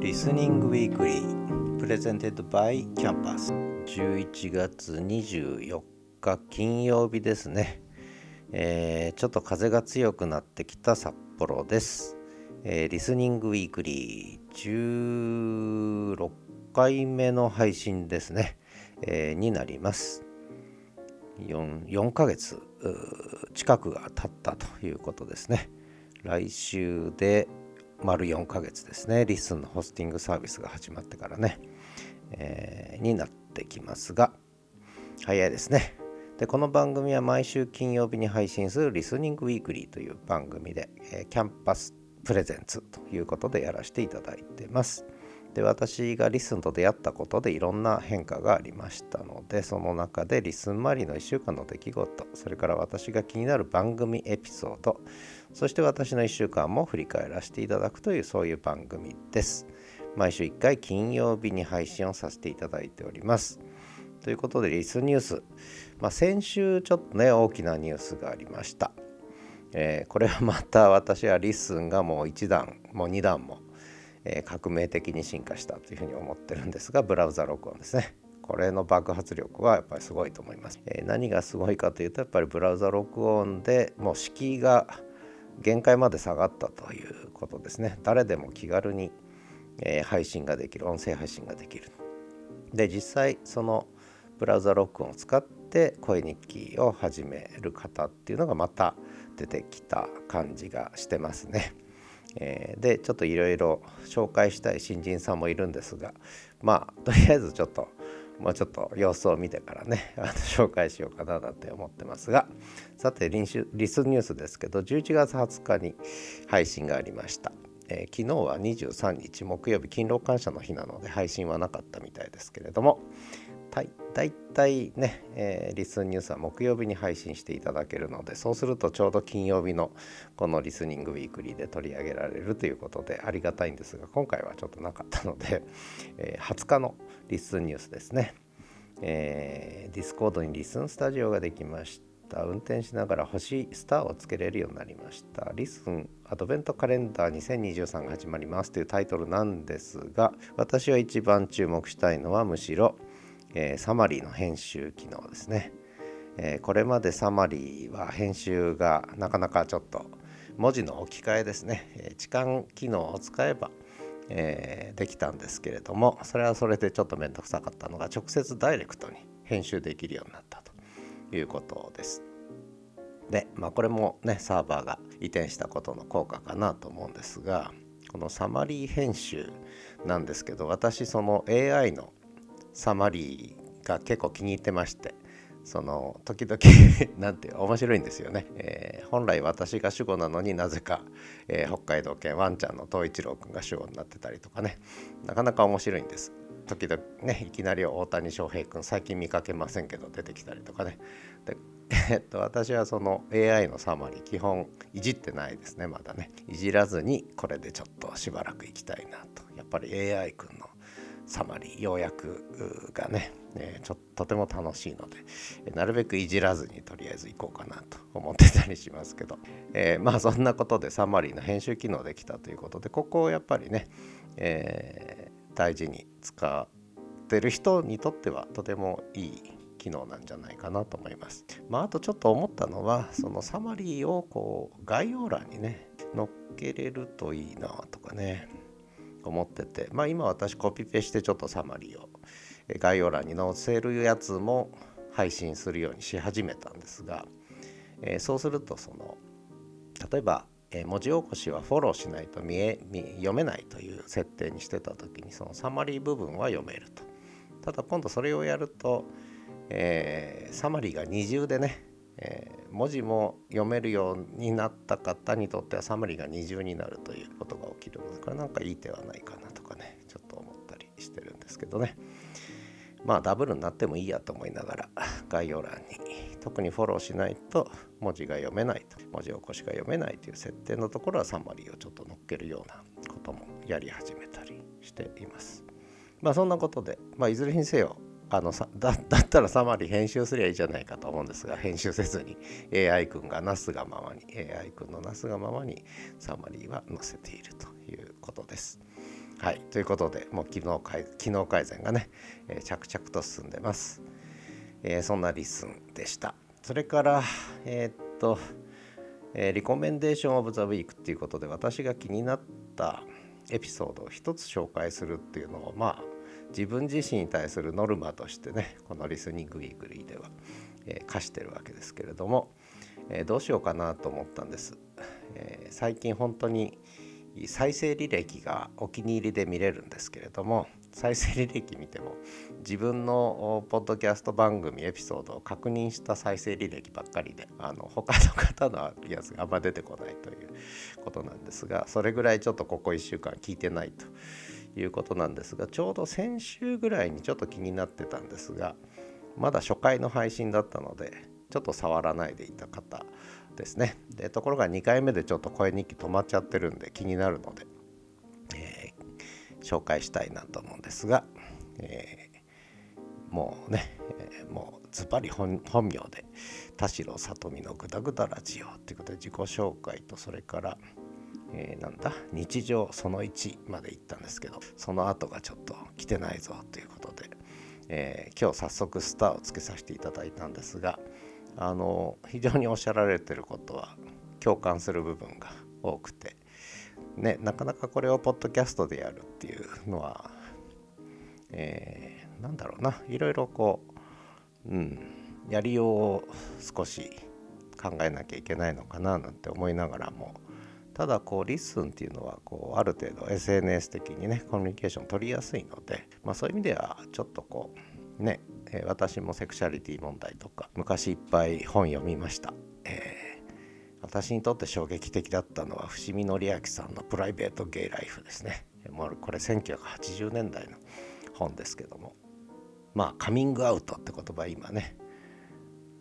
Listening Weekly presented by Campus 11月24日金曜日ですね、えー、ちょっと風が強くなってきた札幌です、えー、 Listening Weekly 16回目の配信ですね、えー、になります。4, 4ヶ月近くが経ったということですね。来週で丸4ヶ月ですね。 LISTEN のホスティングサービスが始まってからね、えー、になってきますが早いですね。でこの番組は毎週金曜日に配信する Listening Weekly という番組で、えー、 Campus presents ということでやらせていただいてます。で私が LISTEN と出会ったことでいろんな変化がありましたのでその中で LISTEN 周りの1週間の出来事それから私が気になる番組エピソードそして私の1週間も振り返らせていただくというそういう番組です。毎週1回金曜日に配信をさせていただいております。ということでリスニュース、まあ、先週ちょっとね大きなニュースがありました。えー、これはまた私はリスンがもう1段もう2段もえ革命的に進化したというふうに思ってるんですがブラウザ録音ですね。これの爆発力はやっぱりすごいと思います、え何がすごいかというとやっぱりブラウザ録音でもう敷居が限界まで下がったということですね。誰でも気軽に、え配信ができる音声配信ができる。で実際そのブラウザ録音を使って声日記を始める方っていうのがまた出てきた感じがしてますね。えー、でちょっといろいろ紹介したい新人さんもいるんですがまあとりあえずちょっともうちょっと様子を見てからね 紹介しようかななんて思ってますがさてリスニュースですけど11月20日に配信がありました、えー、昨日は23日木曜日勤労感謝の日なので配信はなかったみたいですけれどもだいいね、えー、リスンニュースは木曜日に配信していただけるのでそうするとちょうど金曜日のこのリスニングウィークリーで取り上げられるということでありがたいんですが今回はちょっとなかったので、えー、20日のリスンニュースですね、えー、 Discord に LISTEN スタジオができました。運転しながら星スターをつけれるようになりました。 LISTEN Advent Calendar 2023が始まりますというタイトルなんですが私は一番注目したいのはむしろえー、サマリーの編集機能ですね、えー、これまでサマリーは編集がなかなかちょっと文字の置き換えですね、えー、置換機能を使えば、えー、できたんですけれどもそれはそれでちょっと面倒くさかったのが直接ダイレクトに編集できるようになったということです。で、まあ、これもねサーバーが移転したことの効果かなと思うんですがこのサマリー編集なんですけど私その AI のサマリーが結構気に入ってましてその時々 なんて面白いんですよね、えー、本来私が主語なのになぜか、えー、北海道犬ワンちゃんの東一郎くんが主語になってたりとかね。なかなか面白いんです。時々ねいきなり大谷翔平君最近見かけませんけど出てきたりとかね。で えっと私はその AI のサマリー基本いじってないですねまだね。いじらずにこれでちょっとしばらくいきたいなと。やっぱり AI 君のサマリー要約がね、えー、ちょっとても楽しいので、えなるべくいじらずにとりあえず行こうかなと思ってたりしますけど、えー、まあそんなことでサマリーの編集機能できたということでここをやっぱりね、えー、大事に使ってる人にとってはとてもいい機能なんじゃないかなと思います。まあ、あとちょっと思ったのはそのサマリーをこう概要欄にね載っけれるといいなとかね思っててまあ今私コピペしてちょっとサマリーを概要欄に載せるやつも配信するようにし始めたんですが、えー、そうするとその例えば、え、文字起こしはフォローしないと見え見読めないという設定にしてた時にそのサマリー部分は読めると。ただ今度それをやると、えー、サマリーが二重でねえー、文字も読めるようになった方にとってはサムリーが二重になるということこれなんかいい手はないかなとかねちょっと思ったりしてるんですけどね。まあダブルになってもいいやと思いながら概要欄に特にフォローしないと文字が読めないと文字起こしが読めないという設定のところはサマリーをちょっと乗っけるようなこともやり始めたりしています。まあそんなことで、まあ、いずれにせよあのさだ だったらサマリー編集すりゃいいじゃないかと思うんですが編集せずに AI 君がなすがままに AI 君のなすがままにサマリーは載せているということです。はい、ということで、もう機能改機能改善がね、えー、着々と進んでます、えー、そんなリスンでした。それから、えー、っと、えー、リコメンデーション・オブ・ザ・ウィークっていうことで、私が気になったエピソードを一つ紹介するっていうのを、まあ、自分自身に対するノルマとしてね、このリスニング・ウィークリーでは、えー、課してるわけですけれども、えー、どうしようかなと思ったんです。えー、最近本当に再生履歴がお気に入りで見れるんですけれども再生履歴見ても自分のポッドキャスト番組エピソードを確認した再生履歴ばっかりであの他の方のやつがあんま出てこないということなんですがそれぐらいちょっとここ1週間聞いてないということなんですがちょうど先週ぐらいにちょっと気になってたんですがまだ初回の配信だったのでちょっと触らないでいた方ですね。でところが2回目でちょっと声日記止まっちゃってるんで気になるので、えー、紹介したいなと思うんですが、えー、もうね、えー、もうズバリ本名で田代里美のグダグダラジオということで自己紹介とそれからえー、なんだ？日常その1まで行ったんですけどその後がちょっと来てないぞということで、えー、今日早速スターをつけさせていただいたんですが、あの非常におっしゃられてることは共感する部分が多くて、ね、なかなかこれをポッドキャストでやるっていうのは、えー、なんだろうないろいろこう、うん、やりようを少し考えなきゃいけないのかななんて思いながらもただこう LISTEN っていうのはこうある程度 SNS 的にねコミュニケーション取りやすいので、まあ、そういう意味ではちょっとこうねえー、私もセクシャリティ問題とか昔いっぱい本読みました、えー、私にとって衝撃的だったのは伏見紀明さんの「プライベート・ゲイ・ライフ」ですね。もうこれ1980年代の本ですけども。まあカミングアウトって言葉今ね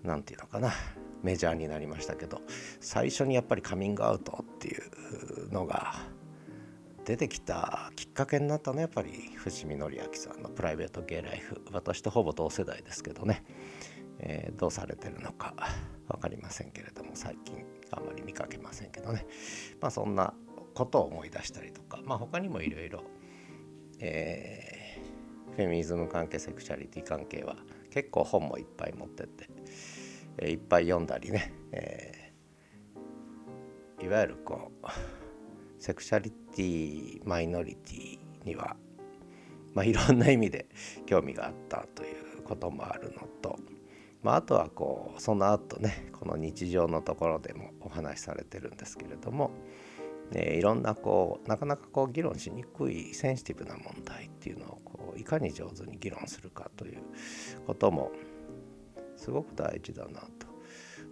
何て言うのかな。メジャーになりましたけど最初にやっぱりカミングアウトっていうのが出てきたきっかけになったのはやっぱり伏見紀明さんのプライベートゲイライフ私とほぼ同世代ですけどね、えー、どうされてるのか分かりませんけれども最近あんまり見かけませんけどね。まあそんなことを思い出したりとかまあ他にもいろいろフェミニズム関係セクシャリティ関係は結構本もいっぱい持ってって、いっぱい読んだりね、えー、いわゆるこうセクシャリティマイノリティには、まあ、いろんな意味で興味があったということもあるのと、まあ、あとはこうその後ねこの日常のところでもお話しされてるんですけれども、ね、いろんなこうなかなかこう議論しにくいセンシティブな問題っていうのをこういかに上手に議論するかということもすごく大事だなと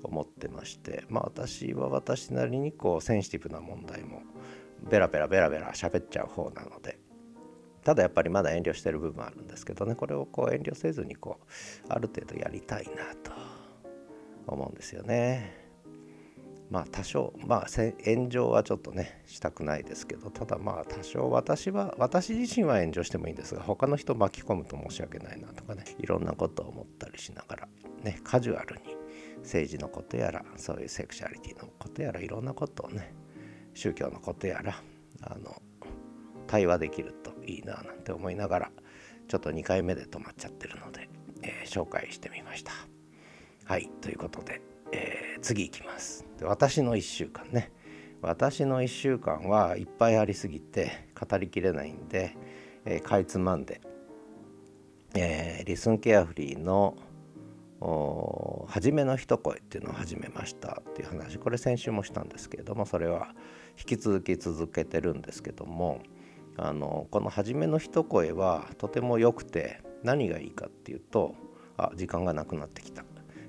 思ってましてまあ私は私なりにこうセンシティブな問題もベラベラベラベラ喋っちゃう方なのでただやっぱりまだ遠慮してる部分あるんですけどねこれをこう遠慮せずにこうある程度やりたいなと思うんですよね。まあ多少まあ炎上はちょっとねしたくないですけどただまあ多少私は私自身は炎上してもいいんですが他の人巻き込むと申し訳ないなとかねいろんなことを思ったりしながらねカジュアルに政治のことやらそういうセクシャリティのことやらいろんなことをね宗教のことやらあの対話できるといいななんて思いながらちょっと2回目で止まっちゃってるので、えー、紹介してみました。はいということで、えー、次いきます。私の1週間ね。私の1週間はいっぱいありすぎて語りきれないんで、えー、かいつまんで、えー、リスンケアフリーの初めの一声っていうのを始めました。っていう話。これ先週もしたんですけれどもそれは引き続き続けてるんですけどもあのこの初めの一声はとても良くて何がいいかっていうとあ時間がなくなってきた。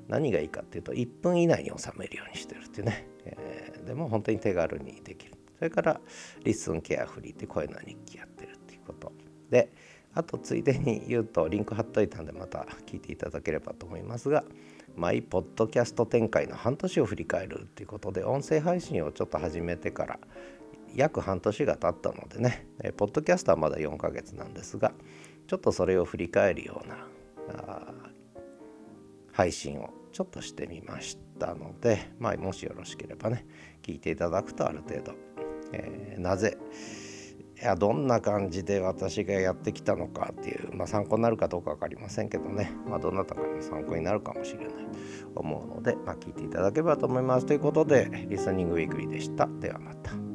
何がいいかっていうと1分以内に収めるようにしてるっていうね、えー、でも本当に手軽にできる。それからリスンケアフリーって声の日記やってるっていうこと。であとついでに言うとリンク貼っといたんでまた聞いていただければと思いますがマイポッドキャスト展開の半年を振り返るということで音声配信をちょっと始めてから約半年が経ったのでねポッドキャストはまだ4ヶ月なんですがちょっとそれを振り返るような配信をちょっとしてみましたので、まあ、もしよろしければね聞いていただくとある程度、えー、なぜいやどんな感じで私がやってきたのかっていう、まあ、参考になるかどうか分かりませんけどね、まあ、どなたかの参考になるかもしれない思うので、まあ、聞いていただければと思いますということでリスニングウィークリーでしたではまた。